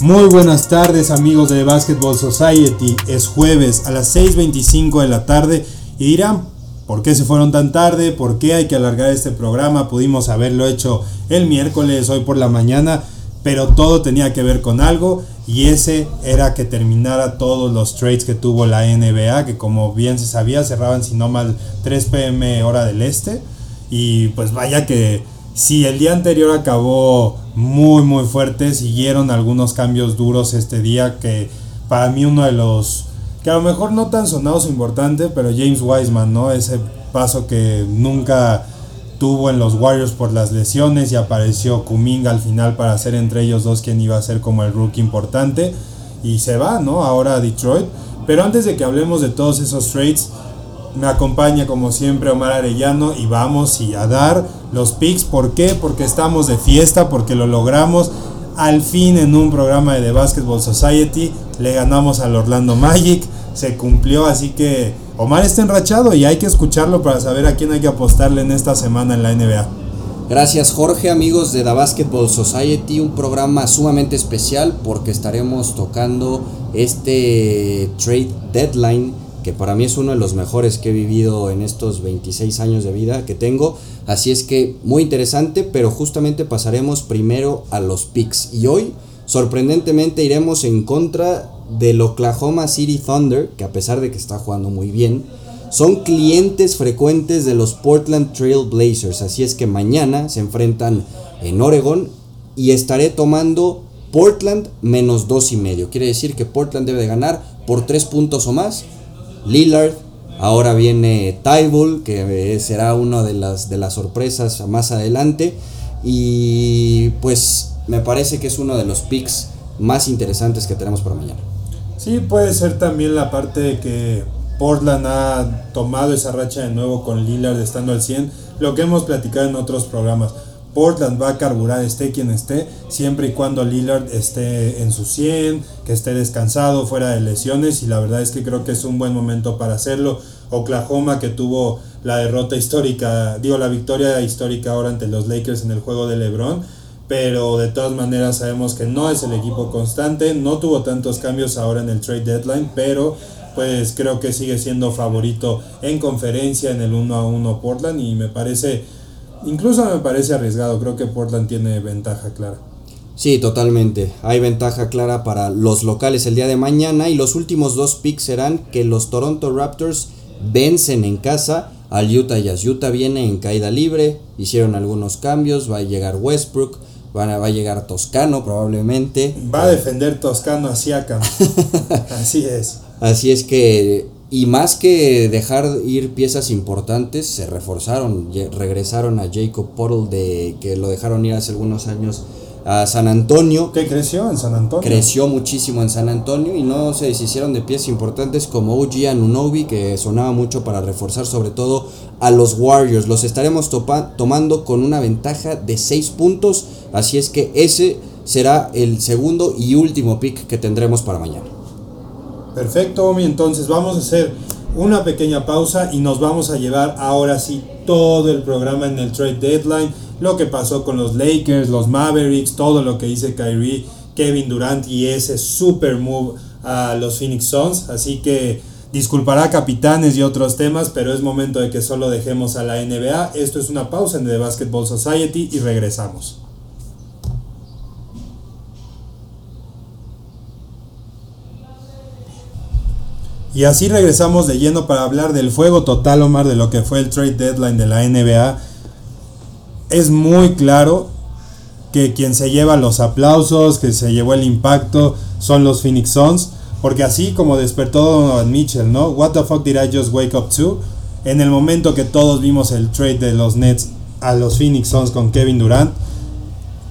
Muy buenas tardes amigos de Basketball Society. Es jueves a las 6.25 de la tarde y dirán, ¿por qué se fueron tan tarde? ¿Por qué hay que alargar este programa? Pudimos haberlo hecho el miércoles, hoy por la mañana, pero todo tenía que ver con algo y ese era que terminara todos los trades que tuvo la NBA, que como bien se sabía cerraban si no mal 3 pm hora del este. Y pues vaya que si el día anterior acabó muy muy fuerte, siguieron algunos cambios duros este día que para mí uno de los que a lo mejor no tan sonados importante, pero James Wiseman, ¿no? Ese paso que nunca tuvo en los Warriors por las lesiones y apareció Kuminga al final para ser entre ellos dos quien iba a ser como el rookie importante y se va, ¿no? Ahora a Detroit. Pero antes de que hablemos de todos esos trades, me acompaña como siempre Omar Arellano y vamos a dar los picks. ¿Por qué? Porque estamos de fiesta, porque lo logramos. Al fin en un programa de The Basketball Society le ganamos al Orlando Magic. Se cumplió, así que Omar está enrachado y hay que escucharlo para saber a quién hay que apostarle en esta semana en la NBA. Gracias Jorge, amigos de The Basketball Society, un programa sumamente especial porque estaremos tocando este trade deadline que para mí es uno de los mejores que he vivido en estos 26 años de vida que tengo. Así es que muy interesante, pero justamente pasaremos primero a los picks. Y hoy, sorprendentemente, iremos en contra del Oklahoma City Thunder, que a pesar de que está jugando muy bien, son clientes frecuentes de los Portland Trail Blazers. Así es que mañana se enfrentan en Oregon y estaré tomando Portland menos dos y medio. Quiere decir que Portland debe de ganar por tres puntos o más Lillard. Ahora viene Tybull, que será una de las, de las sorpresas más adelante. Y pues me parece que es uno de los picks más interesantes que tenemos para mañana. Sí, puede ser también la parte de que Portland ha tomado esa racha de nuevo con Lillard estando al 100, lo que hemos platicado en otros programas. Portland va a carburar, esté quien esté, siempre y cuando Lillard esté en su 100, que esté descansado, fuera de lesiones, y la verdad es que creo que es un buen momento para hacerlo. Oklahoma, que tuvo la derrota histórica, digo, la victoria histórica ahora ante los Lakers en el juego de LeBron, pero de todas maneras sabemos que no es el equipo constante, no tuvo tantos cambios ahora en el trade deadline, pero pues creo que sigue siendo favorito en conferencia en el 1 a 1 Portland y me parece Incluso me parece arriesgado, creo que Portland tiene ventaja clara. Sí, totalmente. Hay ventaja clara para los locales el día de mañana y los últimos dos picks serán que los Toronto Raptors vencen en casa al Utah Jazz. Utah viene en caída libre, hicieron algunos cambios, va a llegar Westbrook, va a, va a llegar Toscano probablemente. Va a defender Toscano a Siakam. Así es. Así es que y más que dejar ir piezas importantes, se reforzaron, regresaron a Jacob Portal de que lo dejaron ir hace algunos años a San Antonio. Que creció en San Antonio. Creció muchísimo en San Antonio y no se deshicieron de piezas importantes como OG Anunobi, que sonaba mucho para reforzar sobre todo a los Warriors. Los estaremos tomando con una ventaja de 6 puntos, así es que ese será el segundo y último pick que tendremos para mañana. Perfecto, Omi. Entonces vamos a hacer una pequeña pausa y nos vamos a llevar ahora sí todo el programa en el trade deadline. Lo que pasó con los Lakers, los Mavericks, todo lo que dice Kyrie, Kevin Durant y ese super move a los Phoenix Suns. Así que disculpará capitanes y otros temas, pero es momento de que solo dejemos a la NBA. Esto es una pausa en The Basketball Society y regresamos. Y así regresamos de lleno para hablar del fuego total, Omar, de lo que fue el trade deadline de la NBA. Es muy claro que quien se lleva los aplausos, que se llevó el impacto, son los Phoenix Suns. Porque así como despertó Donovan Mitchell, ¿no? What the fuck did I just wake up to? En el momento que todos vimos el trade de los Nets a los Phoenix Suns con Kevin Durant,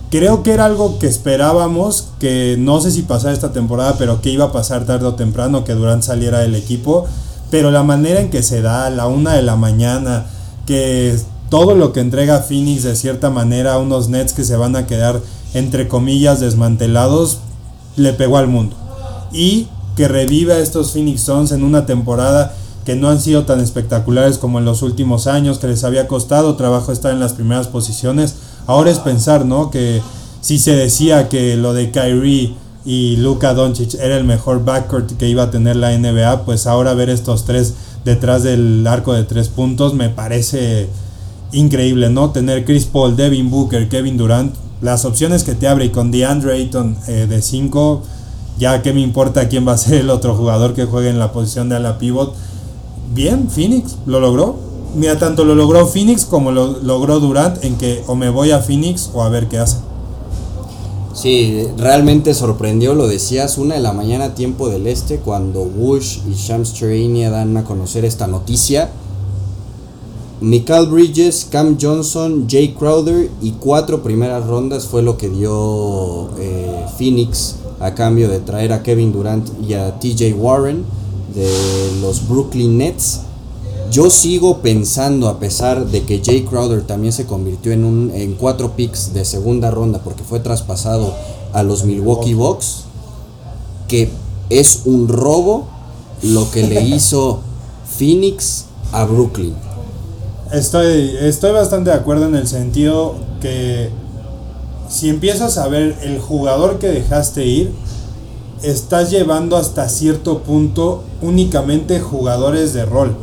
Creo que era algo que esperábamos, que no sé si pasara esta temporada, pero que iba a pasar tarde o temprano, que Durant saliera del equipo. Pero la manera en que se da, a la una de la mañana, que todo lo que entrega Phoenix de cierta manera, unos Nets que se van a quedar entre comillas desmantelados, le pegó al mundo. Y que reviva a estos Phoenix Suns en una temporada que no han sido tan espectaculares como en los últimos años, que les había costado trabajo estar en las primeras posiciones Ahora es pensar, ¿no? Que si se decía que lo de Kyrie y Luka Doncic era el mejor backcourt que iba a tener la NBA, pues ahora ver estos tres detrás del arco de tres puntos me parece increíble, ¿no? Tener Chris Paul, Devin Booker, Kevin Durant, las opciones que te abre y con DeAndre Ayton eh, de 5, ya que me importa quién va a ser el otro jugador que juegue en la posición de ala pivot. Bien, Phoenix lo logró. Mira, tanto lo logró Phoenix como lo logró Durant en que o me voy a Phoenix o a ver qué hace. Sí, realmente sorprendió, lo decías, una de la mañana tiempo del este, cuando Bush y Shams Charania dan a conocer esta noticia. Michael Bridges, Cam Johnson, Jay Crowder y cuatro primeras rondas fue lo que dio eh, Phoenix a cambio de traer a Kevin Durant y a TJ Warren de los Brooklyn Nets. Yo sigo pensando, a pesar de que Jay Crowder también se convirtió en, un, en cuatro picks de segunda ronda porque fue traspasado a los Milwaukee Bucks, que es un robo lo que le hizo Phoenix a Brooklyn. Estoy, estoy bastante de acuerdo en el sentido que si empiezas a ver el jugador que dejaste ir, estás llevando hasta cierto punto únicamente jugadores de rol,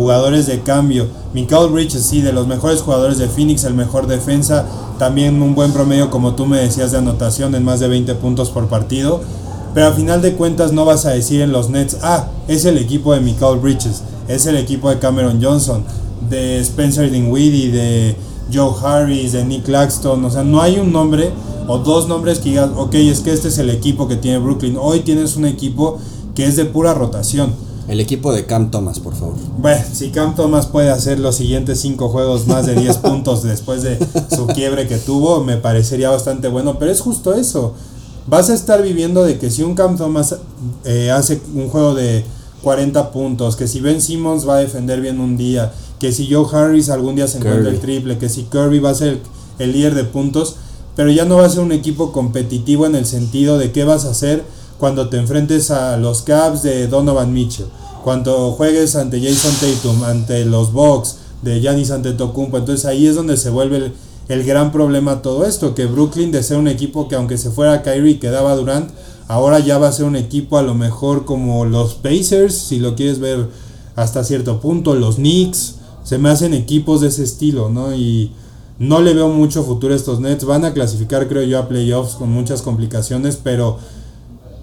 jugadores de cambio. Michael Bridges, sí, de los mejores jugadores de Phoenix, el mejor defensa, también un buen promedio, como tú me decías, de anotación en más de 20 puntos por partido. Pero a final de cuentas no vas a decir en los Nets, ah, es el equipo de Michael Bridges, es el equipo de Cameron Johnson de Spencer Dinwiddie, de Joe Harris, de Nick Claxton. O sea, no hay un nombre o dos nombres que digas, ok, es que este es el equipo que tiene Brooklyn. Hoy tienes un equipo que es de pura rotación. El equipo de Cam Thomas, por favor. Bueno, si Cam Thomas puede hacer los siguientes cinco juegos más de 10 puntos después de su quiebre que tuvo, me parecería bastante bueno. Pero es justo eso. Vas a estar viviendo de que si un Cam Thomas eh, hace un juego de 40 puntos, que si Ben Simmons va a defender bien un día, que si Joe Harris algún día se encuentra el triple, que si Kirby va a ser el, líder de puntos, pero ya no va a ser un equipo competitivo en el sentido de qué vas a hacer cuando te enfrentes a los Cavs de Donovan Mitchell, cuando juegues ante Jason Tatum, ante los Bucks de Giannis Antetokounmpo, entonces ahí es donde se vuelve el, el, gran problema todo esto, que Brooklyn de ser un equipo que aunque se fuera Kyrie quedaba Durant, ahora ya va a ser un equipo a lo mejor como los Pacers, si lo quieres ver hasta cierto punto, los Knicks, se me hacen equipos de ese estilo, ¿no? Y no le veo mucho futuro a estos Nets. Van a clasificar, creo yo, a playoffs con muchas complicaciones, pero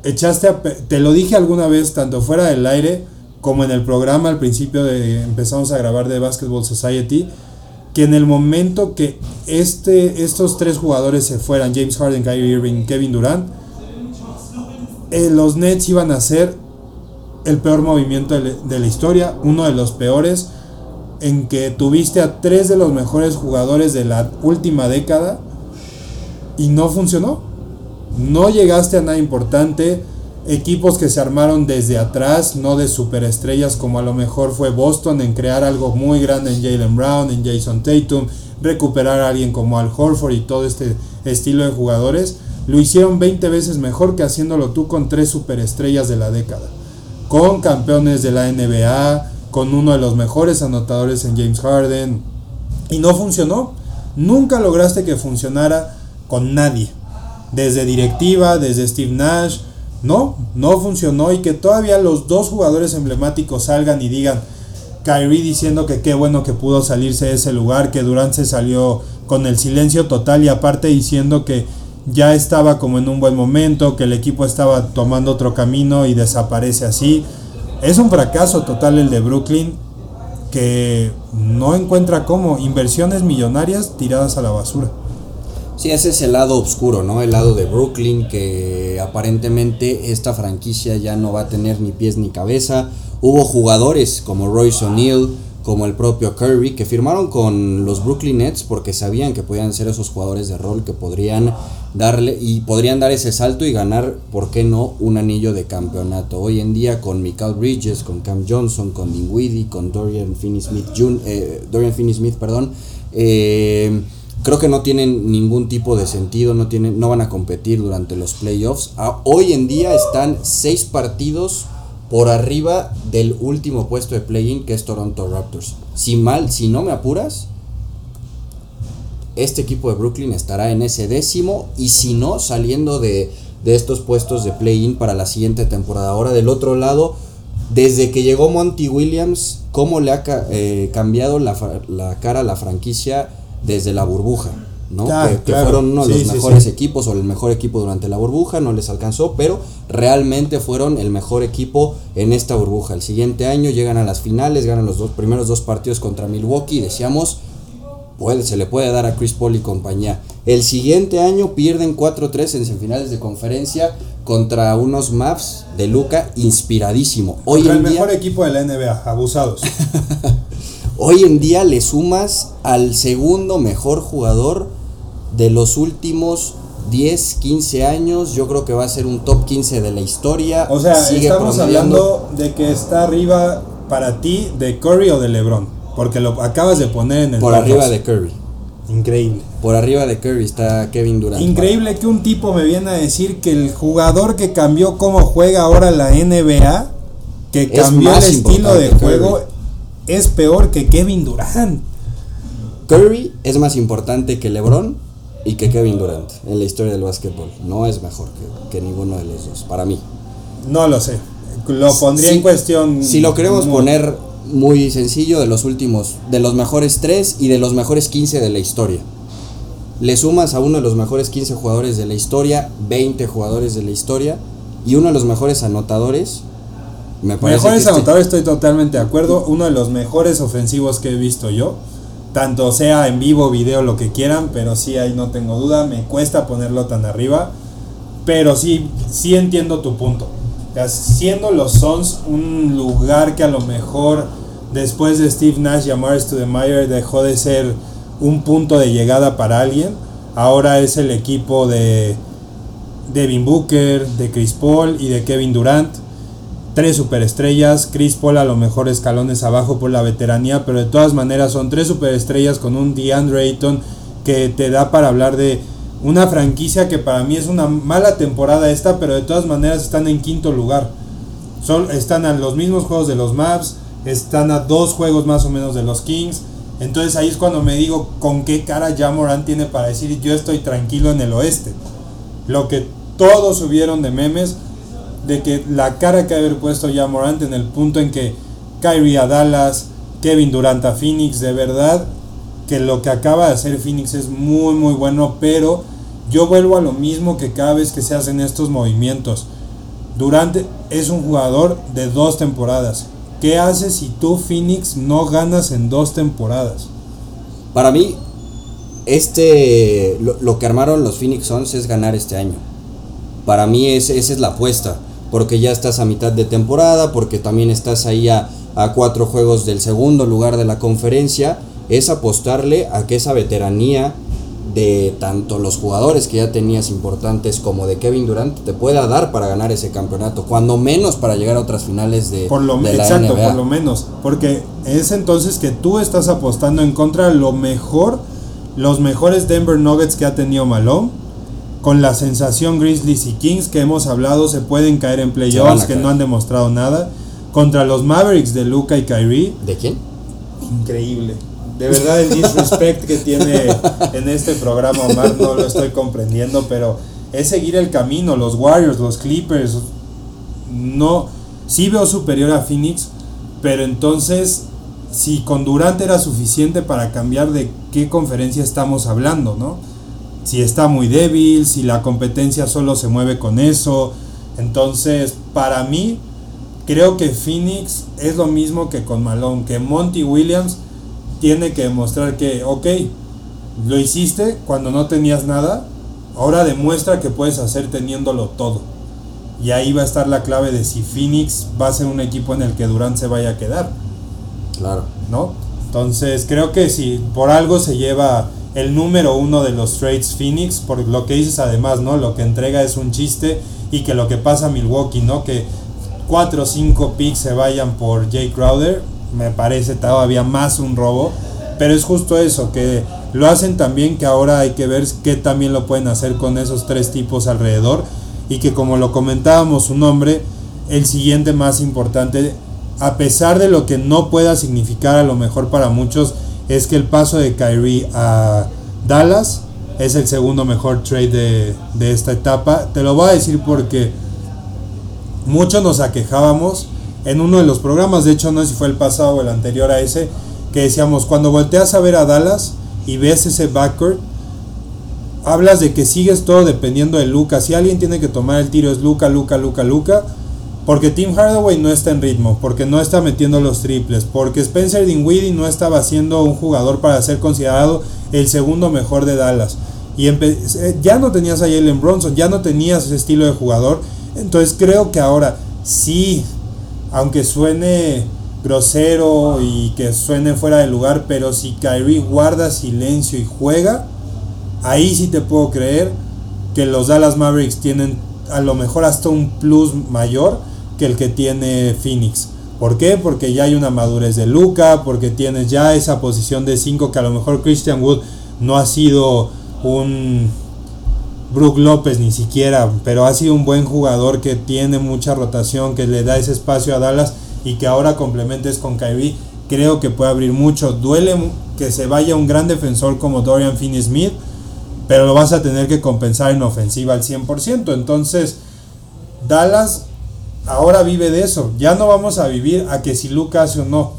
echaste te lo dije alguna vez, tanto fuera del aire como en el programa al principio de empezamos a grabar de Basketball Society, que en el momento que este, estos tres jugadores se fueran, James Harden, Kyrie Irving, Kevin Durant, eh, los Nets iban a ser el peor movimiento de la historia, uno de los peores en que tuviste a tres de los mejores jugadores de la última década y no funcionó. No llegaste a nada importante. Equipos que se armaron desde atrás, no de superestrellas como a lo mejor fue Boston en crear algo muy grande en Jalen Brown, en Jason Tatum, recuperar a alguien como Al Horford y todo este estilo de jugadores. Lo hicieron 20 veces mejor que haciéndolo tú con tres superestrellas de la década. Con campeones de la NBA, con uno de los mejores anotadores en James Harden. Y no funcionó. Nunca lograste que funcionara con nadie. Desde directiva, desde Steve Nash. No, no funcionó. Y que todavía los dos jugadores emblemáticos salgan y digan, Kyrie diciendo que qué bueno que pudo salirse de ese lugar, que Durant se salió con el silencio total y aparte diciendo que ya estaba como en un buen momento, que el equipo estaba tomando otro camino y desaparece así. Es un fracaso total el de Brooklyn que no encuentra cómo inversiones millonarias tiradas a la basura. Sí, ese es el lado oscuro, ¿no? El lado de Brooklyn que aparentemente esta franquicia ya no va a tener ni pies ni cabeza. Hubo jugadores como Royce O'Neal, como el propio Curry, que firmaron con los Brooklyn Nets porque sabían que podían ser esos jugadores de rol que podrían darle y podrían dar ese salto y ganar, ¿por qué no?, un anillo de campeonato. Hoy en día con Michael Bridges, con Cam Johnson, con Dinwiddie, con Dorian Finney-Smith, eh, Dorian Finney-Smith, perdón, eh, creo que no tienen ningún tipo de sentido, no, tienen, no van a competir durante los playoffs. Hoy en día están seis partidos por arriba del último puesto de play-in que es Toronto Raptors. Si mal, si no me apuras, este equipo de Brooklyn estará en ese décimo y si no, saliendo de, de estos puestos de play-in para la siguiente temporada. Ahora del otro lado, desde que llegó Monty Williams, ¿cómo le ha eh, cambiado la, cara a la franquicia desde la burbuja? ¿no? que, fueron uno de los mejores equipos o el mejor equipo durante la burbuja, no les alcanzó, pero realmente fueron el mejor equipo en esta burbuja. El siguiente año llegan a las finales, ganan los dos primeros dos partidos contra Milwaukee y decíamos, puede, se le puede dar a Chris Paul y compañía. El siguiente año pierden 4-3 en semifinales de conferencia contra unos Mavs de Luca inspiradísimo. Hoy el mejor equipo de la NBA, abusados. Hoy en día le sumas al segundo mejor jugador de los últimos 10, 15 años. Yo creo que va a ser un top 15 de la historia. O sea, estamos hablando de que está arriba para ti de Curry o de LeBron. Porque lo acabas de poner en el. Por arriba de Curry. Increíble. Por arriba de Curry está Kevin Durant. Increíble que un tipo me viene a decir que el jugador que cambió cómo juega ahora la NBA, que cambió el estilo de juego, es peor que Kevin Durant. Curry es más importante que LeBron y que Kevin Durant en la historia del básquetbol. No es mejor que, ninguno de los dos, para mí. No lo sé. Lo pondría en cuestión. Si lo queremos poner muy sencillo, de los últimos, de los mejores 3 y de los mejores 15 de la historia. Le sumas a uno de los mejores 15 jugadores de la historia, 20 jugadores de la historia y uno de los mejores anotadores. Me parece mejores este anotadores, estoy totalmente de acuerdo. Uno de los mejores ofensivos que he visto yo. Tanto sea en vivo, video, lo que quieran, pero sí ahí no tengo duda. Me cuesta ponerlo tan arriba. Pero sí, sí entiendo tu punto siendo los Suns un lugar que a lo mejor después de Steve Nash y Amar Stoudemire dejó de ser un punto de llegada para alguien, ahora es el equipo de Devin Booker, de Chris Paul y de Kevin Durant. Tres superestrellas, Chris Paul a lo mejor escalones abajo por la veteranía, pero de todas maneras son tres superestrellas con un DeAndre Ayton que te da para hablar de una franquicia que para mí es una mala temporada esta, pero de todas maneras están en quinto lugar. Son, están a los mismos juegos de los Maps, están a dos juegos más o menos de los Kings. Entonces ahí es cuando me digo con qué cara Jamoran tiene para decir yo estoy tranquilo en el oeste. Lo que todos subieron de memes de que la cara que haber puesto Jamorant en el punto en que Kyrie a Dallas, Kevin Durant a Phoenix, de verdad que lo que acaba de hacer Phoenix es muy muy bueno, pero yo vuelvo a lo mismo que cada vez que se hacen estos movimientos. Durante es un jugador de dos temporadas. ¿Qué haces si tú Phoenix no ganas en dos temporadas? Para mí, este lo, que armaron los Phoenix Suns es ganar este año. Para mí esa es la apuesta, porque ya estás a mitad de temporada, porque también estás ahí a, a cuatro juegos del segundo lugar de la conferencia es apostarle a que esa veteranía de tanto los jugadores que ya tenías importantes como de Kevin Durant te pueda dar para ganar ese campeonato, cuando menos para llegar a otras finales de, por lo, exacto, por lo menos, porque es entonces que tú estás apostando en contra de lo mejor, los mejores Denver Nuggets que ha tenido Malone, con la sensación Grizzlies y Kings que hemos hablado se pueden caer en playoffs que no han demostrado nada, contra los Mavericks de Luca y Kyrie. ¿De quién? Increíble de verdad el disrespect que tiene en este programa Omar no lo estoy comprendiendo, pero es seguir el camino, los Warriors, los Clippers, no, sí veo superior a Phoenix, pero entonces si con Durant era suficiente para cambiar de qué conferencia estamos hablando, ¿no? Si está muy débil, si la competencia solo se mueve con eso, entonces para mí creo que Phoenix es lo mismo que con Malone, que Monty Williams tiene que demostrar que, ok, lo hiciste cuando no tenías nada, ahora demuestra que puedes hacer teniéndolo todo. Y ahí va a estar la clave de si Phoenix va a ser un equipo en el que Durant se vaya a quedar. Claro. ¿No? Entonces creo que si por algo se lleva el número uno de los trades Phoenix, por lo que dices además, ¿no? Lo que entrega es un chiste y que lo que pasa a Milwaukee, ¿no? Que 4 o 5 picks se vayan por Jay Crowder, me parece todavía más un robo. Pero es justo eso, que lo hacen también, que ahora hay que ver qué también lo pueden hacer con esos tres tipos alrededor. Y que como lo comentábamos su nombre, el siguiente más importante, a pesar de lo que no pueda significar a lo mejor para muchos, es que el paso de Kyrie a Dallas es el segundo mejor trade de, de esta etapa. Te lo voy a decir porque muchos nos aquejábamos en uno de los programas, de hecho no sé si fue el pasado o el anterior a ese, que decíamos, cuando volteas a ver a Dallas y ves ese backcourt, hablas de que sigues todo dependiendo de Luca. Si alguien tiene que tomar el tiro es Luca, Luca, Luca, Luca. Porque Tim Hardaway no está en ritmo, porque no está metiendo los triples, porque Spencer Dinwiddie no estaba siendo un jugador para ser considerado el segundo mejor de Dallas. Y eh, ya no tenías a Jalen Bronson, ya no tenías ese estilo de jugador. Entonces creo que ahora sí, aunque suene grosero y que suene fuera de lugar, pero si Kyrie guarda silencio y juega, ahí sí te puedo creer que los Dallas Mavericks tienen a lo mejor hasta un plus mayor que el que tiene Phoenix. ¿Por qué? Porque ya hay una madurez de Luca, porque tienes ya esa posición de 5 que a lo mejor Christian Wood no ha sido un Brook López ni siquiera, pero ha sido un buen jugador que tiene mucha rotación, que le da ese espacio a Dallas y que ahora complementes con Kyrie. Creo que puede abrir mucho. Duele que se vaya un gran defensor como Dorian Finney-Smith, pero lo vas a tener que compensar en ofensiva al 100%. Entonces, Dallas ahora vive de eso. Ya no vamos a vivir a que si Luca hace o no.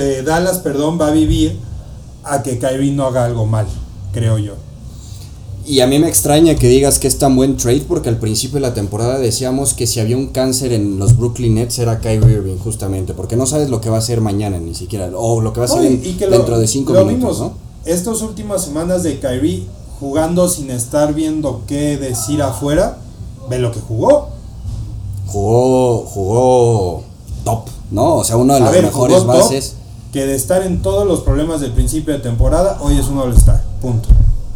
Eh, Dallas, perdón, va a vivir a que Kyrie no haga algo mal, creo yo. Y a mí me extraña que digas que es tan buen trade porque al principio de la temporada decíamos que si había un cáncer en los Brooklyn Nets era Kyrie Irving justamente, porque no sabes lo que va a hacer mañana ni siquiera, o lo que va a hacer dentro de cinco minutos, ¿no? Estas últimas semanas de Kyrie jugando sin estar viendo qué decir afuera, ve lo que jugó jugó, jugó top, ¿no? O sea, uno de los mejores bases. que de estar en todos los problemas del principio de temporada, hoy es un All-Star, punto.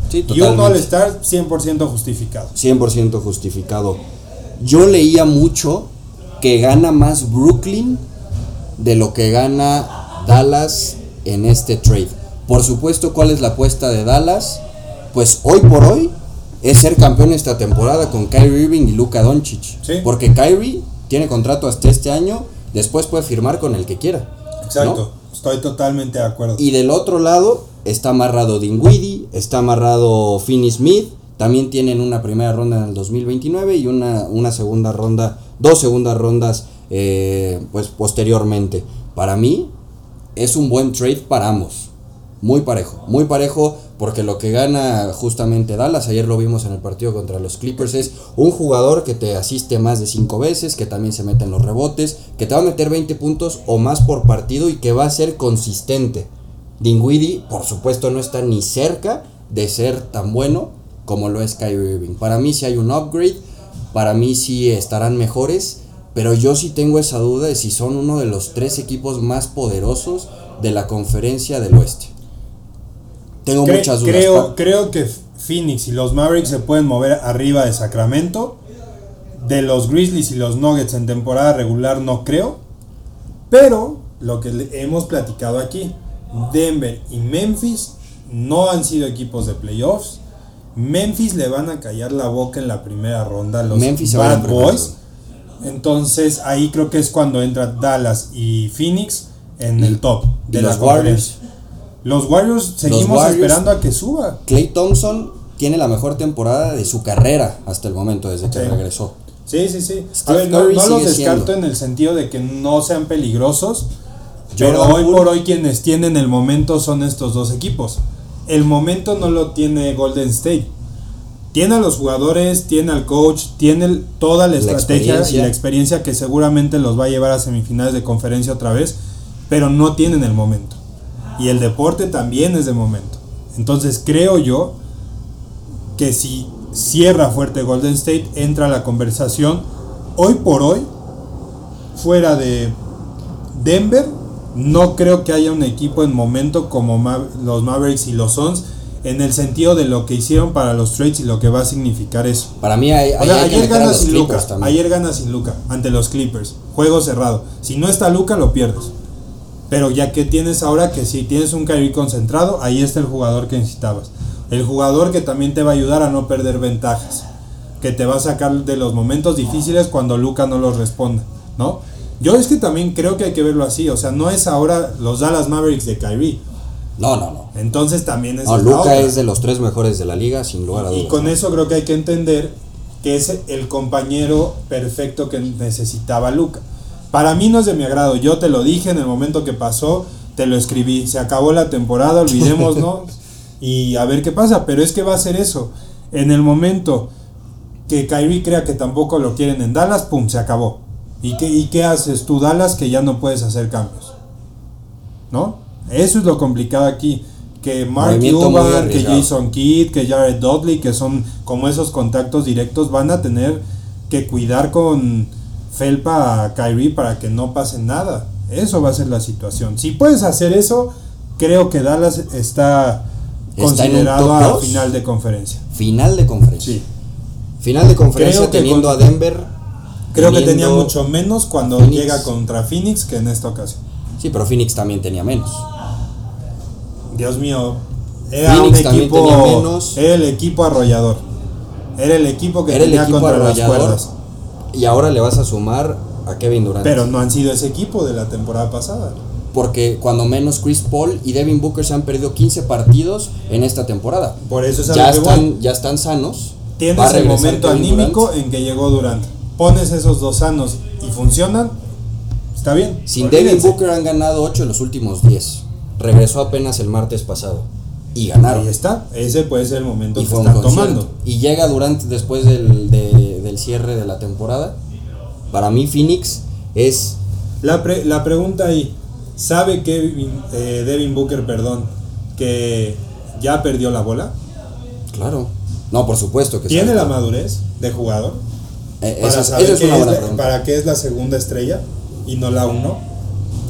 Sí, y un All-Star 100% justificado. 100% justificado. Yo leía mucho que gana más Brooklyn de lo que gana Dallas en este trade. Por supuesto, ¿cuál es la apuesta de Dallas? Pues hoy por hoy es ser campeón esta temporada con Kyrie Irving y Luka Doncic. Porque Kyrie tiene contrato hasta este año, después puede firmar con el que quiera. Exacto, estoy totalmente de acuerdo. Y del otro lado está amarrado Dinwiddie, está amarrado Finney Smith, también tienen una primera ronda en el 2029 y una, una segunda ronda, dos segundas rondas eh, pues posteriormente. Para mí es un buen trade para ambos. Muy parejo, muy parejo porque lo que gana justamente Dallas, ayer lo vimos en el partido contra los Clippers, es un jugador que te asiste más de 5 veces, que también se mete en los rebotes, que te va a meter 20 puntos o más por partido y que va a ser consistente. Dinwiddie, por supuesto, no está ni cerca de ser tan bueno como lo es Kyrie Irving. Para mí sí hay un upgrade, para mí sí estarán mejores, pero yo sí tengo esa duda de si son uno de los tres equipos más poderosos de la conferencia del oeste. Tengo muchas dudas. Creo, creo que Phoenix y los Mavericks se pueden mover arriba de Sacramento. De los Grizzlies y los Nuggets en temporada regular no creo. Pero lo que hemos platicado aquí, Denver y Memphis no han sido equipos de playoffs. Memphis le van a callar la boca en la primera ronda los Memphis Bad Boys. Entonces ahí creo que es cuando entra Dallas y Phoenix en el top de las Warriors. Los Warriors seguimos esperando a que suba. Clay Thompson tiene la mejor temporada de su carrera hasta el momento, desde que regresó. Sí, sí, sí. no, los descarto en el sentido de que no sean peligrosos, pero hoy por hoy quienes tienen el momento son estos dos equipos. El momento no lo tiene Golden State. Tiene a los jugadores, tiene al coach, tiene toda la, estrategia y la experiencia que seguramente los va a llevar a semifinales de conferencia otra vez, pero no tienen el momento y el deporte también es de momento. Entonces creo yo que si cierra fuerte Golden State, entra la conversación hoy por hoy, fuera de Denver, no creo que haya un equipo en momento como los Mavericks y los Suns en el sentido de lo que hicieron para los trades y lo que va a significar eso. Para mí hay, ayer gana sin Luca, ayer gana sin Luca ante los Clippers, juego cerrado. Si no está Luca lo pierdes. Pero ya que tienes ahora que si tienes un Kyrie concentrado, ahí está el jugador que necesitabas. El jugador que también te va a ayudar a no perder ventajas. Que te va a sacar de los momentos difíciles cuando Luca no los responda, ¿no? Yo es que también creo que hay que verlo así. O sea, no es ahora los Dallas Mavericks de Kyrie. No, no, no. Entonces también es No, Luca es de los tres mejores de la liga, sin lugar a dudas. Y con eso creo que hay que entender que es el compañero perfecto que necesitaba Luca. Para mí no es de mi agrado, yo te lo dije en el momento que pasó, te lo escribí, se acabó la temporada, olvidémonos y a ver qué pasa, pero es que va a ser eso. En el momento que Kyrie crea que tampoco lo quieren en Dallas, pum, se acabó. ¿Y qué, ¿Y qué haces tú, Dallas, que ya no puedes hacer cambios? ¿No? Eso es lo complicado aquí. Que Mark Cuban, que. Jason Kidd, que Jared Dudley, que son como esos contactos directos, van a tener que cuidar con Felpa a Kyrie para que no pase nada. Eso va a ser la situación. Si puedes hacer eso, creo que Dallas está, considerado a final de conferencia. Final de conferencia. Sí. Final de conferencia Creo que teniendo con- a Denver. Creo que tenía mucho menos cuando Phoenix. llega contra Phoenix que en esta ocasión. Sí, pero Phoenix también tenía menos. Dios mío, era Phoenix un equipo, menos. era el equipo arrollador. Era el equipo que Era el tenía equipo contra las arrollador. cuerdas. Y ahora le vas a sumar a Kevin Durant. Pero no han sido ese equipo de la temporada pasada. Porque cuando menos Chris Paul y Devin Booker se han perdido 15 partidos en esta temporada. Por eso es Ya están, ya están sanos. Tienes el momento Kevin anímico Durant. en que llegó Durant. Pones esos dos sanos y funcionan. Está bien. Sin Devin. Booker han ganado 8 en los últimos 10. Regresó apenas el martes pasado. Y ganaron. Ahí está. Ese puede ser el momento Y que están tomando. Y llega Durant después del, de- del cierre de la temporada. Para mí Phoenix es... La, pre- la pregunta ahí, ¿sabe Kevin, eh, Devin Booker, perdón, que ya perdió la bola? Claro. No, por supuesto que ¿Tiene sabe. la madurez de jugador? Eh, Para esa saber esa es una es buena la- pregunta. ¿Para qué es la segunda estrella y no la uno?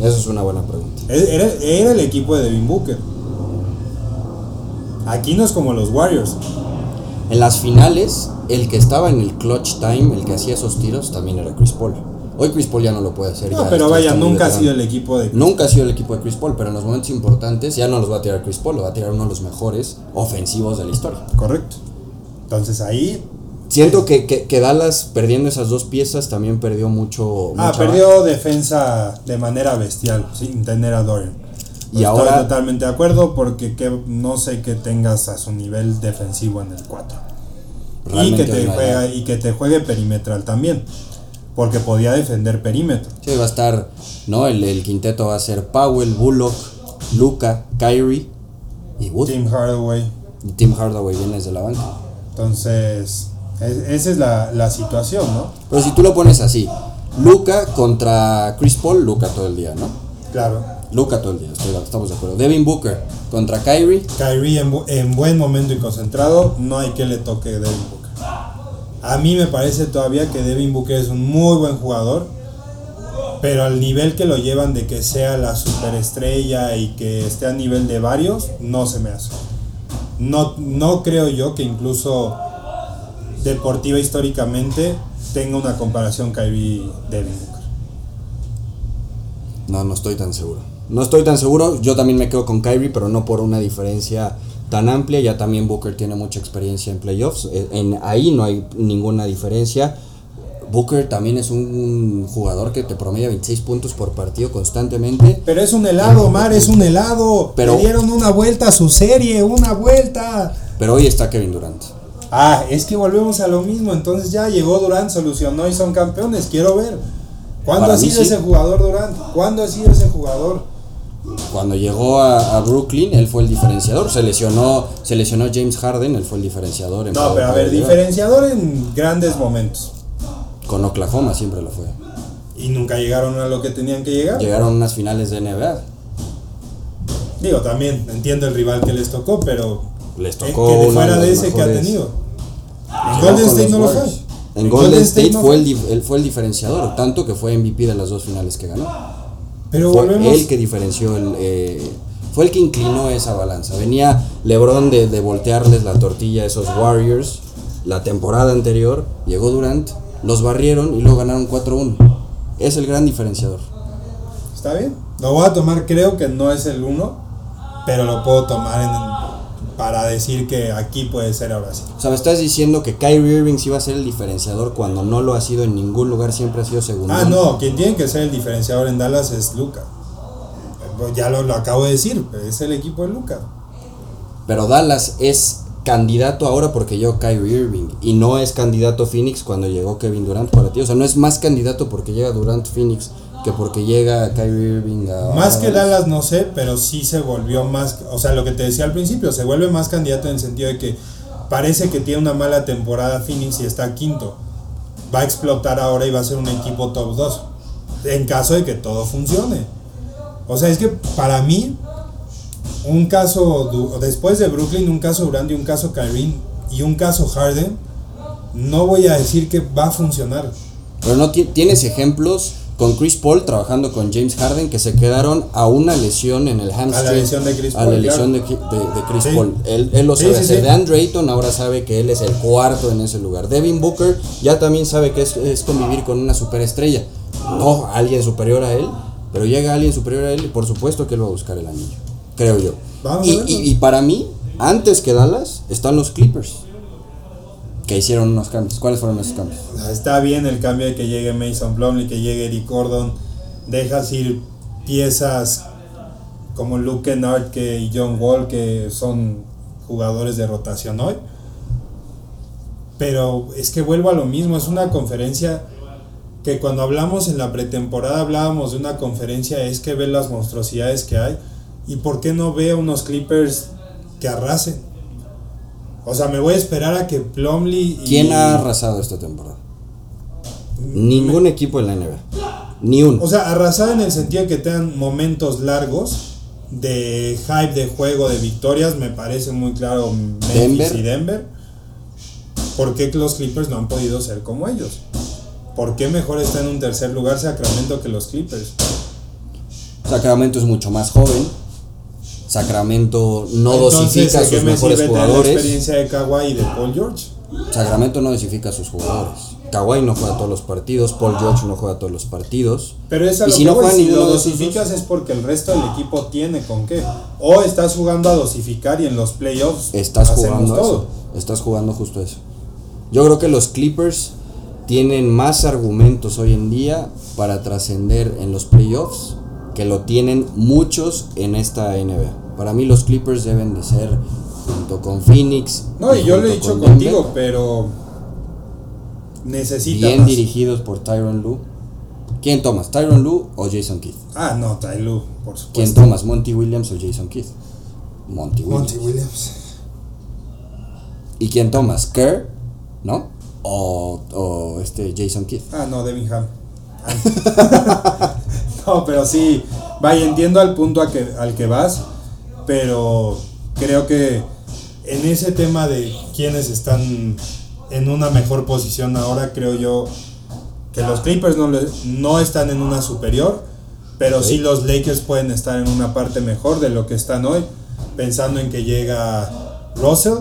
Esa es una buena pregunta. Era, era el equipo de Devin Booker. Aquí no es como los Warriors. En las finales, el que estaba en el clutch time, el que hacía esos tiros, también era Chris Paul. Hoy Chris Paul ya no lo puede hacer. No, ya pero vaya, nunca ha sido el equipo de... Nunca ha sido el equipo de Chris Paul, pero en los momentos importantes ya no los va a tirar Chris Paul, lo va a tirar uno de los mejores ofensivos de la historia. Correcto. Entonces ahí... Siento que, que, que Dallas, perdiendo esas dos piezas, también perdió mucho. Ah, perdió defensa de manera bestial, sin tener a Dorian. Y Estoy totalmente de acuerdo porque que, no sé que tengas a su nivel defensivo en el 4. Y que, te juega, y que te juegue perimetral también. Porque podía defender perímetro. Sí, va a estar, ¿no? El, el quinteto va a ser Powell, Bullock, Luca, Kyrie y Wood. Tim Hardaway. Y Tim Hardaway viene desde la banca. Entonces, es- esa es la, la situación, ¿no? Pero si tú lo pones así, Luca contra Chris Paul, Luca todo el día, ¿no? Claro. Luca todo el día, estamos de acuerdo. Devin Booker contra Kyrie, Kyrie en, bu- en buen momento y concentrado, no hay que le toque Devin Booker. A mí me parece todavía que Devin Booker es un muy buen jugador, pero al nivel que lo llevan de que sea la superestrella y que esté a nivel de varios, no se me hace. No, no creo yo que incluso deportiva históricamente tenga una comparación Kyrie-Devin Booker. no, no estoy tan seguro. No estoy tan seguro, yo también me quedo con Kyrie, pero no por una diferencia tan amplia. Ya también Booker tiene mucha experiencia en playoffs. eh, En, ahí no hay ninguna diferencia. Booker también es un jugador que te promedia 26 puntos por partido constantemente. Pero es un helado, Mar, es un helado. Pero- Le dieron una vuelta a su serie, una vuelta. Pero hoy está Kevin Durant. Ah, es que volvemos a lo mismo. Entonces ya llegó Durant, solucionó y son campeones. Quiero ver. ¿Cuándo Para ha sido sí. ese jugador Durant? ¿Cuándo ha sido ese jugador? Cuando llegó a, a Brooklyn, él fue el diferenciador. Se lesionó, se lesionó James Harden, él fue el diferenciador. en No, pero a ver, diferenciador en grandes momentos. Con Oklahoma siempre lo fue. Y nunca llegaron a lo que tenían que llegar. Llegaron unas finales de NBA. Digo, también entiendo el rival que les tocó, pero Les eh, tocó que de uno fuera de ese que ha tenido. En Golden State no lo fue. En Golden State fue el, él fue el diferenciador, tanto que fue MVP de las dos finales que ganó. Pero Fue volvemos. él que diferenció, el, eh, fue el que inclinó esa balanza. Venía LeBron de, de voltearles la tortilla a esos Warriors la temporada anterior, llegó Durant, los barrieron y luego ganaron 4-1. Es el gran diferenciador. Está bien. Lo voy a tomar, creo que no es el uno, pero lo puedo tomar en- para decir que aquí puede ser ahora sí. O sea, me estás diciendo que Kyrie Irving sí iba a ser el diferenciador cuando no lo ha sido en ningún lugar, siempre ha sido segundo. Ah, no, quien tiene que ser el diferenciador en Dallas es Luca. Pues ya lo, lo acabo de decir, es el equipo de Luca. Pero Dallas es candidato ahora porque llegó Kyrie Irving y no es candidato Phoenix cuando llegó Kevin Durant para ti. O sea, no es más candidato porque llega Durant Phoenix que porque llega Kyrie Irving a... Más que Dallas no sé, pero sí se volvió más, o sea, lo que te decía al principio, se vuelve más candidato en el sentido de que parece que tiene una mala temporada Phoenix y está quinto. Va a explotar ahora y va a ser un equipo top 2. En caso de que todo funcione. O sea, es que para mí, un caso, después de Brooklyn, un caso Durant y un caso Kyrie y un caso Harden, no voy a decir que va a funcionar. Pero no tienes ejemplos con Chris Paul trabajando con James Harden que se quedaron a una lesión en el hamstring. A la lesión de Chris Paul. A la lesión de, de, de, Chris Paul. Él, él lo sabe hacer. De Andre Ayton ahora sabe que él es el cuarto en ese lugar. Devin Booker ya también sabe que es, es convivir con una superestrella. No alguien superior a él, pero llega alguien superior a él y por supuesto que él va a buscar el anillo. Creo yo. Vamos y, a y, y para mí, antes que Dallas, están los Clippers que hicieron unos cambios. ¿Cuáles fueron esos cambios? Está bien el cambio de que llegue Mason Plumlee, que llegue Eric Gordon. Dejas ir piezas como Luke Kennard que, y John Wall, que son jugadores de rotación hoy. Pero es que vuelvo a lo mismo, es una conferencia que cuando hablamos en la pretemporada hablábamos de una conferencia, es que ve las monstruosidades que hay. ¿Y por qué no ve a unos Clippers que arrasen? O sea, me voy a esperar a que Plumlee. Y... ¿Quién ha arrasado esta temporada? Ningún me... equipo en la NBA. Ni uno. O sea, arrasar en el sentido de que tengan momentos largos de hype de juego, de victorias, me parece muy claro Memphis Denver. y Denver. ¿Por qué los Clippers no han podido ser como ellos? ¿Por qué mejor está en un tercer lugar Sacramento que los Clippers? Sacramento es mucho más joven. Sacramento no Entonces, dosifica a sus mejores jugadores. la experiencia de Kawhi y de Paul George? Sacramento no dosifica a sus jugadores. Kawhi no juega todos los partidos, Paul George no juega todos los partidos. Pero esa y si no juega si lo dosificas es porque el resto del equipo tiene con qué. O estás jugando a dosificar y en los playoffs estás jugando todo. Eso. Estás jugando justo eso. Yo creo que los Clippers tienen más argumentos hoy en día para trascender en los playoffs que lo tienen muchos en esta NBA. Para mí los Clippers deben de ser junto con Phoenix. No, y yo lo he dicho contigo, pero necesita bien más. dirigidos por Tyron Lue. ¿Quién tomas, Tyron Lue o Jason Kidd? Ah, no, Ty Lue, por supuesto. ¿Quién tomas, Monty Williams o Jason Kidd? Monty Williams. Monty Williams. ¿Y quién tomas, Kerr, no? O, o este Jason Kidd. Ah, no, Devin Ham. no, pero sí, vaya, entiendo al punto a que, al que vas, pero creo que en ese tema de quienes están en una mejor posición ahora, creo yo que los Clippers no, le, no están en una superior, pero sí. sí los Lakers pueden estar en una parte mejor de lo que están hoy, pensando en que llega Russell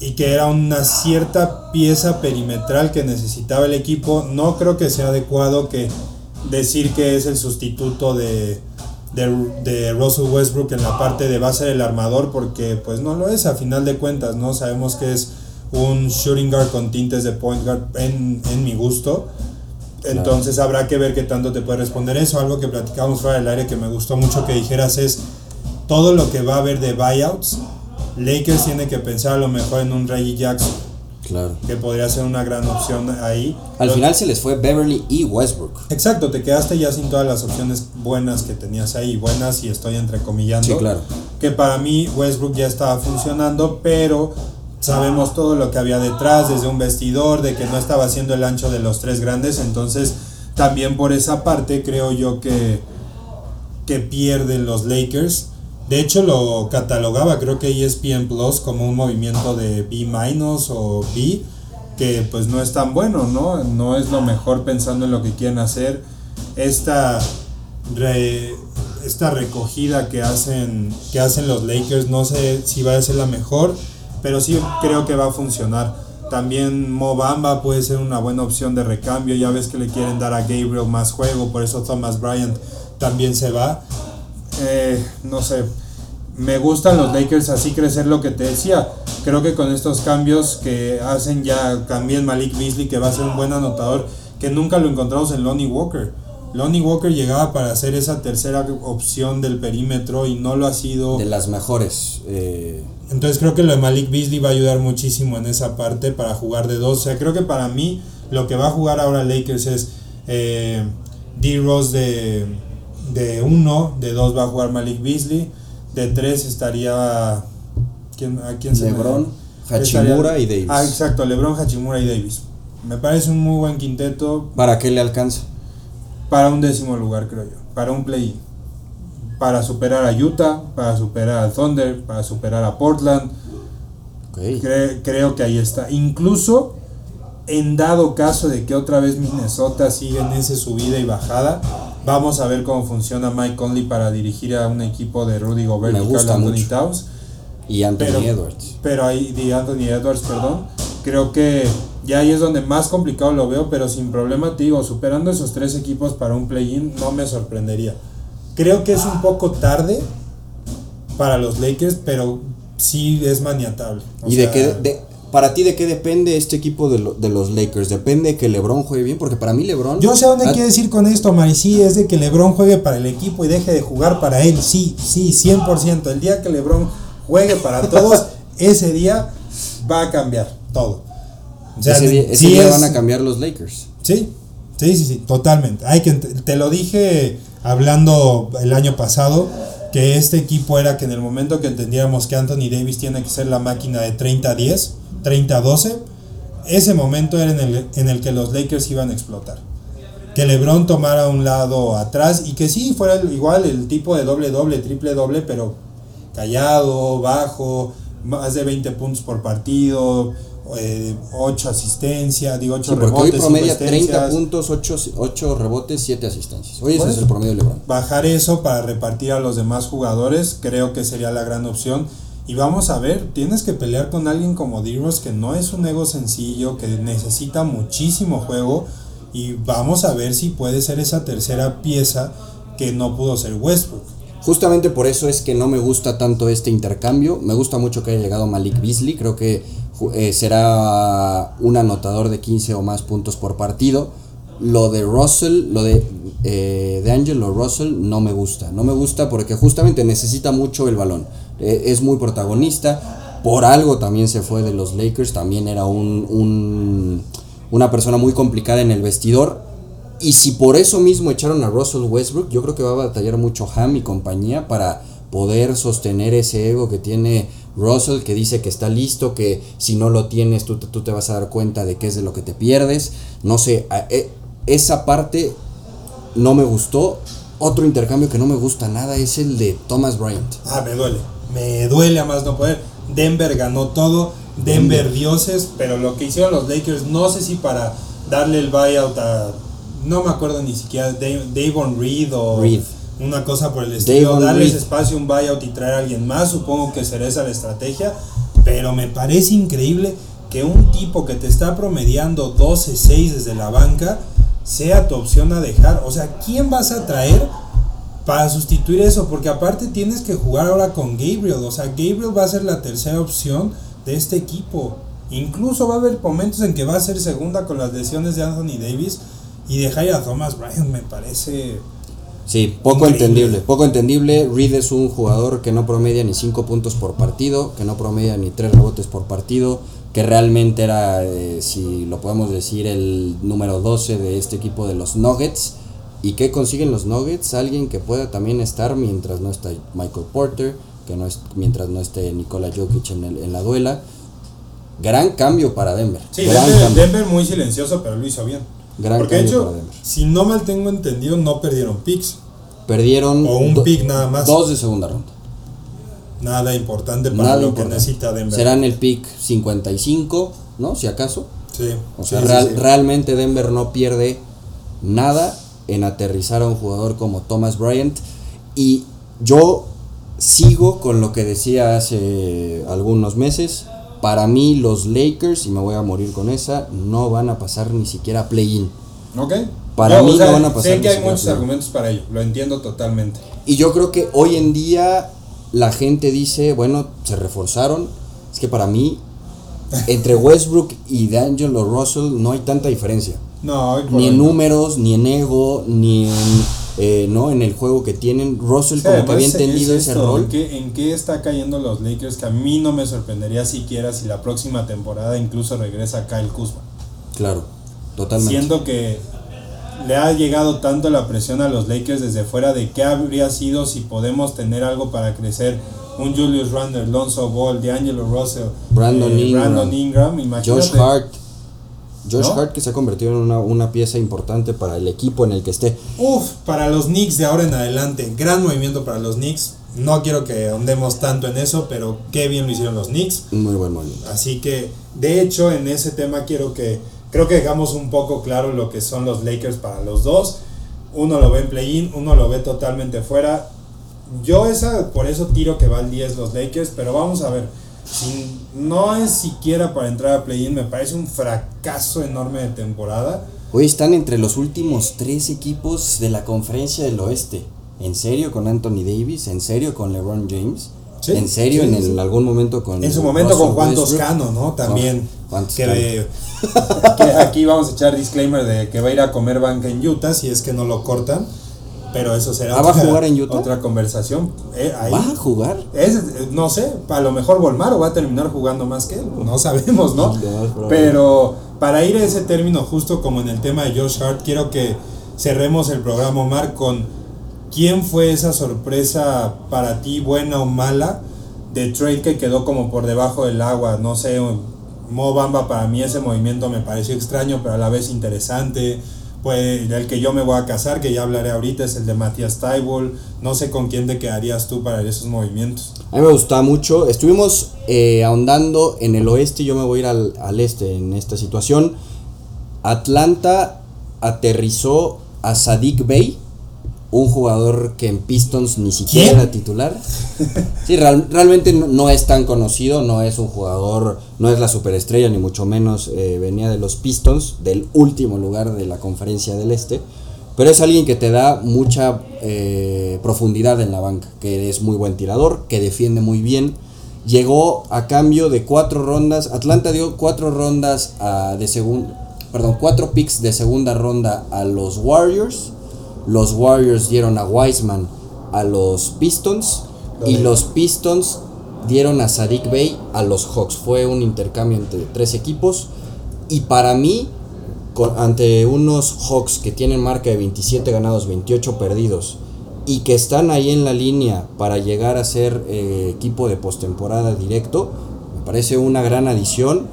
y que era una cierta pieza perimetral que necesitaba el equipo. No creo que sea adecuado que decir que es el sustituto de, de, de, Russell Westbrook en la parte de base del armador, porque pues no lo es a final de cuentas, ¿no? Sabemos que es un shooting guard con tintes de point guard en, en mi gusto. Entonces claro. habrá que ver qué tanto te puede responder eso. Algo que platicamos fuera del aire que me gustó mucho que dijeras es todo lo que va a haber de buyouts Lakers tiene que pensar a lo mejor en un Reggie Jackson. Claro. Que podría ser una gran opción ahí. Al Pero, final se les fue Beverly y Westbrook. Exacto, te quedaste ya sin todas las opciones buenas que tenías ahí. Buenas y estoy entrecomillando. Sí, claro. Que para mí Westbrook ya estaba funcionando, pero sabemos todo lo que había detrás, desde un vestidor, de que no estaba haciendo el ancho de los tres grandes. Entonces, también por esa parte creo yo que, que pierden los Lakers. De hecho, lo catalogaba, creo que ESPN Plus, como un movimiento de B- o B, que pues no es tan bueno, ¿no? No es lo mejor pensando en lo que quieren hacer. Esta, esta recogida que hacen, que hacen los Lakers, no sé si va a ser la mejor, pero sí creo que va a funcionar. También Mobamba puede ser una buena opción de recambio. Ya ves que le quieren dar a Gabriel más juego, por eso Thomas Bryant también se va. Eh, no sé, me gustan los Lakers así crecer lo que te decía. Creo que con estos cambios que hacen ya también Malik Beasley, que va a ser un buen anotador, que nunca lo encontramos en Lonnie Walker. Lonnie Walker llegaba para ser esa tercera opción del perímetro y no lo ha sido. De las mejores. Eh, Entonces creo que lo de Malik Beasley va a ayudar muchísimo en esa parte para jugar de dos. O sea, creo que para mí lo que va a jugar ahora Lakers es eh, D-Rose de, de uno, de dos va a jugar Malik Beasley, de tres estaría... ¿quién, ¿A quién se me- LeBron, estaría- Hachimura y Davis. Ah, exacto, LeBron, Hachimura y Davis. Me parece un muy buen quinteto ¿Para qué le alcanza? para un décimo lugar, creo yo. Para un play Para superar a Utah, para superar a Thunder, para superar a Portland. Cre- creo que ahí está. Incluso en dado caso de que otra vez Minnesota siga en ese subida y bajada, vamos a ver cómo funciona Mike Conley para dirigir a un equipo de Rudy Gobert Me y gusta Karl Anthony mucho. Towns. Y Anthony Pero- Edwards. Pero ahí, de Anthony Edwards, perdón. Creo que ya ahí es donde más complicado lo veo, pero sin problema te digo, superando esos tres equipos para un play-in no me sorprendería. Creo que es un poco tarde para los Lakers, pero sí es maniatable. O ¿Y de qué, de- para ti de qué depende este equipo de, lo- de los Lakers? ¿Depende que LeBron juegue bien? Porque para mí LeBron... Yo sé a dónde Ah, quieres ir con esto, Mari. Sí, es de que LeBron juegue para el equipo y deje de jugar para él. Sí, sí, 100%. El día que LeBron juegue para todos, ese día va a cambiar todo. O sea, ese día, ese sí día es- van a cambiar los Lakers. Sí, sí, sí, sí, totalmente. Hay que te lo dije hablando el año pasado que este equipo era que en el momento que entendiéramos que Anthony Davis tiene que ser la máquina de 30-10, 30-12, ese momento era en el, en el que los Lakers iban a explotar. Que LeBron tomara un lado atrás y que sí fuera igual el tipo de doble doble, triple doble, pero callado, bajo, más de 20 puntos por partido, 8 asistencias, digo 8 Sí, hoy rebotes, cinco promedia 30 asistencias. puntos, 8, rebotes, 7 asistencias. Hoy ese es el promedio de LeBron. bajar eso para repartir a los demás jugadores, creo que sería la gran opción. Y vamos a ver, tienes que pelear con alguien como D-Rose, que no es un ego sencillo, que necesita muchísimo juego. Y vamos a ver si puede ser esa tercera pieza que no pudo ser Westbrook. Justamente por eso es que no me gusta tanto este intercambio. Me gusta mucho que haya llegado Malik Beasley. Creo que eh, será un anotador de 15 o más puntos por partido. Lo de Russell, lo de, eh, de Angelo Russell no me gusta. No me gusta porque justamente necesita mucho el balón. Eh, es muy protagonista. Por algo también se fue de los Lakers. También era un, un- una persona muy complicada en el vestidor. Y si por eso mismo echaron a Russell Westbrook, yo creo que va a batallar mucho Ham y compañía para poder sostener ese ego que tiene Russell, que dice que está listo, que si no lo tienes tú, te- tú te vas a dar cuenta de qué es de lo que te pierdes. No sé, e- esa parte no me gustó. Otro intercambio que no me gusta nada es el de Thomas Bryant. Ah, me duele. Me duele a más no poder. Denver ganó todo. Denver dioses. Pero lo que hicieron los Lakers, no sé si para darle el buyout a. No me acuerdo ni siquiera. Davon Reed o. Reed. Una cosa por el estilo. Darles espacio, un buyout y traer a alguien más. Supongo que será esa la estrategia. Pero me parece increíble que un tipo que te está promediando 12-6 desde la banca sea tu opción a dejar. O sea, ¿quién vas a traer para sustituir eso, porque aparte tienes que jugar ahora con Gabriel, o sea, Gabriel va a ser la tercera opción de este equipo. Incluso va a haber momentos en que va a ser segunda con las lesiones de Anthony Davis y dejar a Thomas Bryant me parece Sí, poco Increíble. entendible, poco entendible. Reed es un jugador que no promedia ni 5 puntos por partido, que no promedia ni 3 rebotes por partido, que realmente era, eh, si lo podemos decir, el número 12 de este equipo de los Nuggets. ¿Y qué consiguen los Nuggets? Alguien que pueda también estar mientras no está Michael Porter, que no es, mientras no esté Nikola Jokic en, el- en la duela. Gran cambio para Denver. Sí. Denver muy silencioso, pero lo hizo bien. Gran Porque de hecho, si no mal tengo entendido, no perdieron picks. Perdieron O un do- pick nada más. dos de segunda ronda. Nada importante para Nada lo importante. que necesita Denver. Serán el pick 55, ¿no? Si acaso. Sí, O sea, sí, sí, real- sí. realmente Denver no pierde nada en aterrizar a un jugador como Thomas Bryant. Y yo sigo con lo que decía hace algunos meses. Para mí los Lakers, y me voy a morir con esa, no van a pasar ni siquiera play-in. Ok. Para Yo, mí o sea, no van a pasar Sé que hay muchos argumentos para ello, lo entiendo totalmente. Y yo creo que hoy en día la gente dice, bueno, se reforzaron. Es que para mí, entre Westbrook y D'Angelo Russell no hay tanta diferencia. No, Ni en números, ni en ego, ni en, eh, ¿no? en el juego que tienen. Russell Sí, como que había entendido es ese esto, rol. ¿en qué, ¿En qué está cayendo los Lakers? Que a mí no me sorprendería siquiera si la próxima temporada incluso regresa Kyle Kuzma. Claro, totalmente. Siendo que le ha llegado tanto la presión a los Lakers desde fuera de qué habría sido si podemos tener algo para crecer. Un Julius Randle, Lonzo Ball, D'Angelo Russell, Brandon eh, Ingram. Brandon Ingram, imagínate. Josh Hart. Josh ¿No? Hart que se ha convertido en una, una pieza importante para el equipo en el que esté. Uf, para los Knicks de ahora en adelante, gran movimiento para los Knicks. No quiero que ahondemos tanto en eso, pero qué bien lo hicieron los Knicks. Muy buen movimiento. Así que, de hecho, en ese tema quiero que, creo que dejamos un poco claro lo que son los Lakers para los dos. Uno lo ve en play-in, uno lo ve totalmente fuera. Yo esa, por eso tiro que va al 10 los Lakers, pero vamos a ver. No es siquiera para entrar a play-in, me parece un fracaso enorme de temporada. Hoy están entre los últimos tres equipos de la conferencia del oeste. ¿En serio con Anthony Davis? ¿En serio con LeBron James? Sí, ¿En serio sí, en el- sí. algún momento con En su momento Russell con Juan Westbrook? Toscano, ¿no? También. Juan Toscano. que aquí vamos a echar disclaimer de que va a ir a comer banca en Utah si es que no lo cortan. Pero eso será Ah, ¿va a jugar en Utah? otra conversación. Eh, ahí. ¿Va a jugar? Es, no sé, a lo mejor Volmaro va a terminar jugando más que él, no sabemos, ¿no? Pero para ir a ese término, justo como en el tema de Josh Hart, quiero que cerremos el programa, Omar, con quién fue esa sorpresa para ti, buena o mala, de trade que quedó como por debajo del agua. No sé, Mo Bamba para mí ese movimiento me pareció extraño, pero a la vez interesante. Pues el que yo me voy a casar, que ya hablaré ahorita, es el de Matías Taibol. No sé con quién te quedarías tú para esos movimientos. A mí me gustaba mucho. Estuvimos eh, ahondando en el oeste yo me voy a ir al, al este en esta situación. Atlanta aterrizó a Sadik Bey, un jugador que en Pistons ni siquiera ¿Quién? era titular. Sí, real- realmente no, no es tan conocido, no es un jugador, no es la superestrella, ni mucho menos eh, venía de los Pistons, del último lugar de la conferencia del Este. Pero es alguien que te da mucha eh, profundidad en la banca, que es muy buen tirador, que defiende muy bien. Llegó a cambio de cuatro rondas. Atlanta dio cuatro rondas a- de segunda. Perdón, cuatro picks de segunda ronda a los Warriors. Los Warriors dieron a Wiseman a los Pistons. Y los Pistons dieron a Sadik Bey a los Hawks. Fue un intercambio entre tres equipos. Y para mí, con- ante unos Hawks que tienen marca de 27 ganados, 28 perdidos, y que están ahí en la línea para llegar a ser eh, equipo de postemporada directo, me parece una gran adición,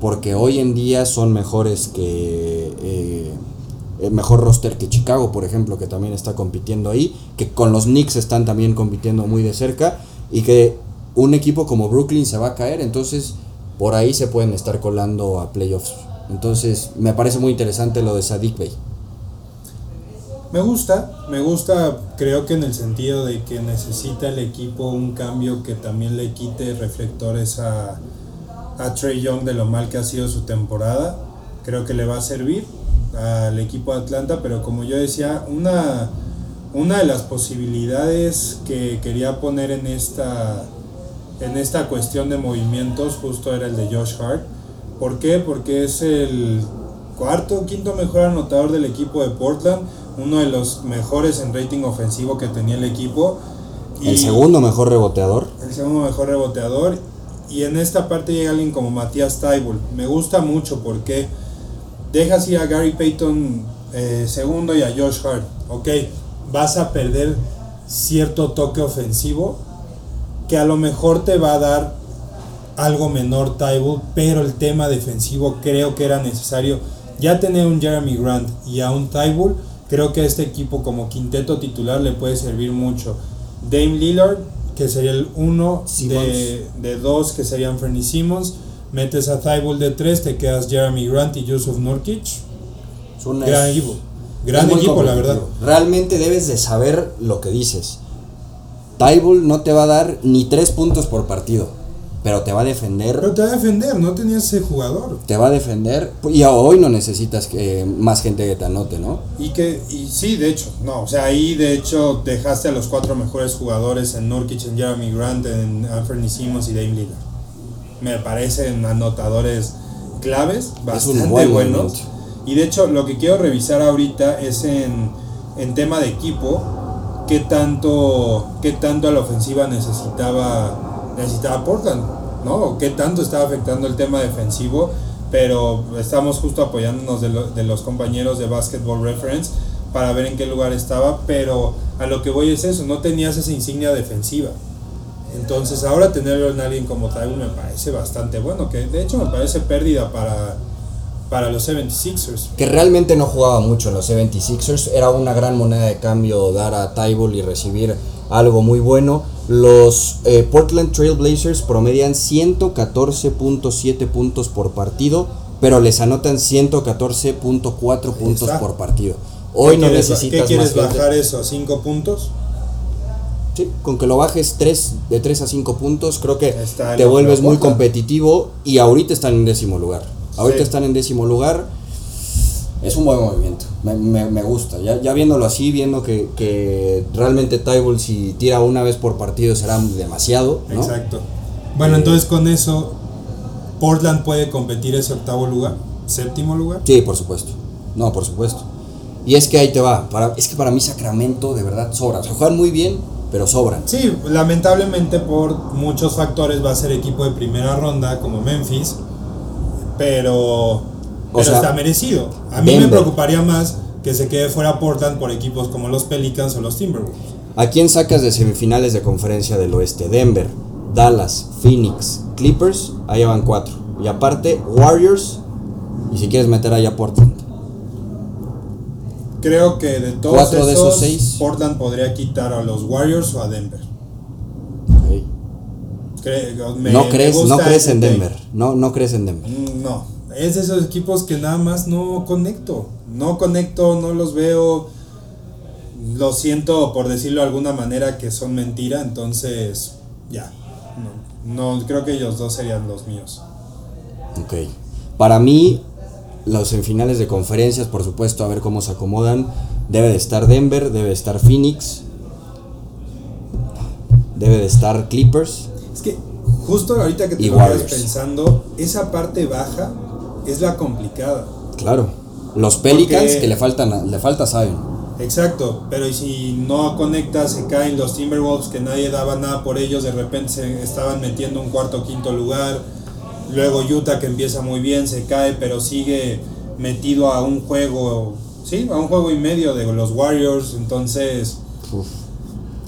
porque hoy en día son mejores que. eh, mejor roster que Chicago, por ejemplo, que también está compitiendo ahí, que con los Knicks están también compitiendo muy de cerca, y que un equipo como Brooklyn se va a caer, entonces por ahí se pueden estar colando a playoffs. Entonces me parece muy interesante lo de Sadik Bey. Me gusta, me gusta, creo que en el sentido de que necesita el equipo un cambio que también le quite reflectores a, a Trey Young de lo mal que ha sido su temporada. Creo que le va a servir al equipo de Atlanta, pero como yo decía, una, una de las posibilidades que quería poner en esta, en esta cuestión de movimientos justo era el de Josh Hart. ¿Por qué? Porque es el cuarto o quinto mejor anotador del equipo de Portland, uno de los mejores en rating ofensivo que tenía el equipo. El segundo mejor reboteador. El segundo mejor reboteador. Y en esta parte llega alguien como Matías Taibul. Me gusta mucho porque dejas ir a Gary Payton eh, segundo y a Josh Hart. Ok, vas a perder cierto toque ofensivo que a lo mejor te va a dar algo menor Taibul, pero el tema defensivo creo que era necesario. Ya tener un Jeremy Grant y a un Taibul, creo que a este equipo como quinteto titular le puede servir mucho. Dame Lillard, que sería el uno de, de dos, que serían Fernie Simmons. Metes a Thibault de tres, te quedas Jeremy Grant y Yusuf Nurkic. Es un- Gran es- equipo. Gran equipo, la verdad. Realmente debes de saber lo que dices. Tybull no te va a dar ni tres puntos por partido, pero te va a defender. Pero te va a defender, no tenías ese jugador. te va a defender. Y hoy no necesitas que más gente que te anote, ¿no? Y que, y sí, de hecho, no, o sea, ahí de hecho dejaste a los cuatro mejores jugadores en Nurkic, en Jeremy Grant, en Anthony Simmons y Dame Lillard. Me parecen anotadores claves, bastante buen buenos. Y de hecho, lo que quiero revisar ahorita es en, en tema de equipo, qué tanto, qué tanto a la ofensiva necesitaba, necesitaba Portland, ¿no? Qué tanto estaba afectando el tema defensivo, pero estamos justo apoyándonos de, lo- de los compañeros de Basketball Reference para ver en qué lugar estaba, pero a lo que voy es eso, no tenías esa insignia defensiva. Entonces ahora tenerlo en alguien como Tywin me parece bastante bueno, que de hecho me parece pérdida para, para los 76ers. que realmente no jugaba mucho en los 76ers. Era una gran moneda de cambio dar a Tyball y recibir algo muy bueno. Los eh, Portland Trail Blazers promedian 114.7 puntos por partido, pero les anotan 114.4 puntos por partido. Hoy ¿Qué no quieres- necesitas ¿Qué quieres más bajar eso a 5 puntos? Sí, con que lo bajes 3, de 3 a 5 puntos, creo que Está te vuelves muy Portland. competitivo y ahorita están en décimo lugar. Ahorita Sí. están en décimo lugar. Es un buen movimiento, me, me- me gusta. Ya, ya viéndolo así, viendo que, que realmente Tyball si tira una vez por partido será demasiado. ¿no? Exacto. Bueno, Eh, entonces con eso, Portland puede competir ese octavo lugar, séptimo lugar. Sí, por supuesto. No, por supuesto. Y es que ahí te va. Para, es que para mí Sacramento de verdad sobra. O sea, juegan muy bien, pero sobran. Sí, lamentablemente por muchos factores va a ser equipo de primera ronda como Memphis, pero, pero sea, está merecido. A mí me preocuparía más que se quede fuera Portland por equipos como los Pelicans o los Timberwolves. ¿A quién sacas de semifinales de conferencia del oeste? Denver, Dallas, Phoenix, Clippers, ahí van cuatro. Y aparte, Warriors, y si quieres meter ahí a Portland. Creo que de todos Cuatro de esos, seis. Portland podría quitar a los Warriors o a Denver. Cre- me- no me crees, no crees en. Denver. No, no crees en Denver. Mm, No, es de esos equipos que nada más no conecto. No conecto, no los veo. Lo siento, por decirlo de alguna manera, que son mentira. Entonces, ya. No, no creo que ellos dos serían los míos. Ok. Para mí, los semifinales de conferencias, por supuesto, a ver cómo se acomodan. Debe de estar Denver, debe de estar Phoenix. Debe de estar Clippers. Es que justo ahorita que te lo pensando, esa parte baja es la complicada. Claro. Los Pelicans Porque- que le faltan le falta Zion. Exacto, pero y si no conectas, se caen los Timberwolves que nadie daba nada por ellos, de repente se estaban metiendo un cuarto o quinto lugar. Luego Utah que empieza muy bien, se cae, pero sigue metido a un juego, sí, a un juego y medio de los Warriors. Entonces, Uf.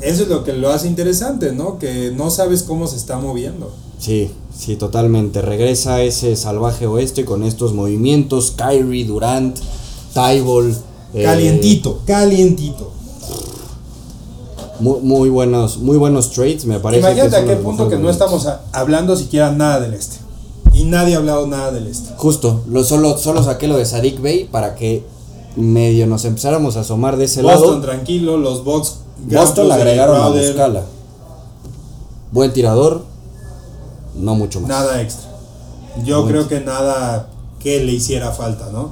eso es lo que lo hace interesante, ¿no? Que no sabes cómo se está moviendo. Sí, sí, totalmente. Regresa ese salvaje oeste con estos movimientos. Kyrie, Durant, Tyball. eh, Calientito, calientito. muy, muy buenos, muy buenos trades, me parece. Imagínate a qué punto que no estamos hablando siquiera nada del este. Y nadie ha hablado nada del este. Justo, lo, solo, solo saqué lo de Sadik Bey para que medio nos empezáramos a asomar de ese Boston lado. tranquilo, los Bucks. Boston de agregaron a. Buen tirador, no mucho más. Nada extra. Yo Buen creo que nada que le hiciera falta, ¿no?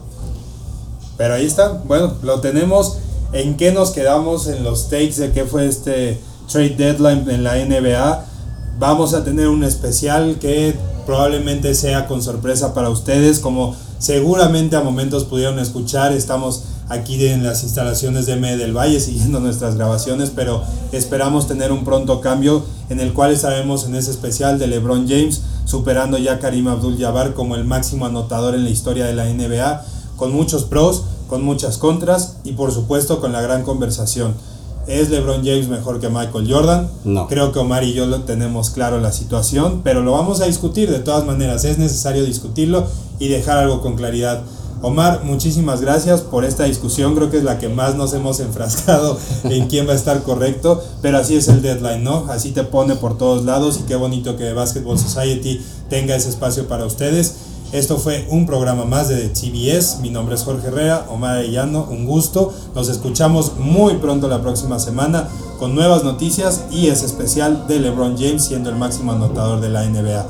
Pero ahí está. Bueno, lo tenemos. ¿En qué nos quedamos en los takes de qué fue este trade deadline en la NBA? Vamos a tener un especial que probablemente sea con sorpresa para ustedes, como seguramente a momentos pudieron escuchar. Estamos aquí en las instalaciones de M del Valle siguiendo nuestras grabaciones, pero esperamos tener un pronto cambio en el cual estaremos en ese especial de LeBron James superando ya a Karim Abdul-Jabbar como el máximo anotador en la historia de la NBA, con muchos pros, con muchas contras y por supuesto con la gran conversación. ¿Es LeBron James mejor que Michael Jordan? No. Creo que Omar y yo lo tenemos claro la situación, pero lo vamos a discutir de todas maneras. Es necesario discutirlo y dejar algo con claridad. Omar, muchísimas gracias por esta discusión. Creo que es la que más nos hemos enfrascado en quién va a estar correcto, pero así es el deadline, ¿no? Así te pone por todos lados y qué bonito que Basketball Society tenga ese espacio para ustedes. Esto fue un programa más de CBS. Mi nombre es Jorge Herrera, Omar Arellano, un gusto. Nos escuchamos muy pronto la próxima semana con nuevas noticias y ese especial de LeBron James siendo el máximo anotador de la NBA.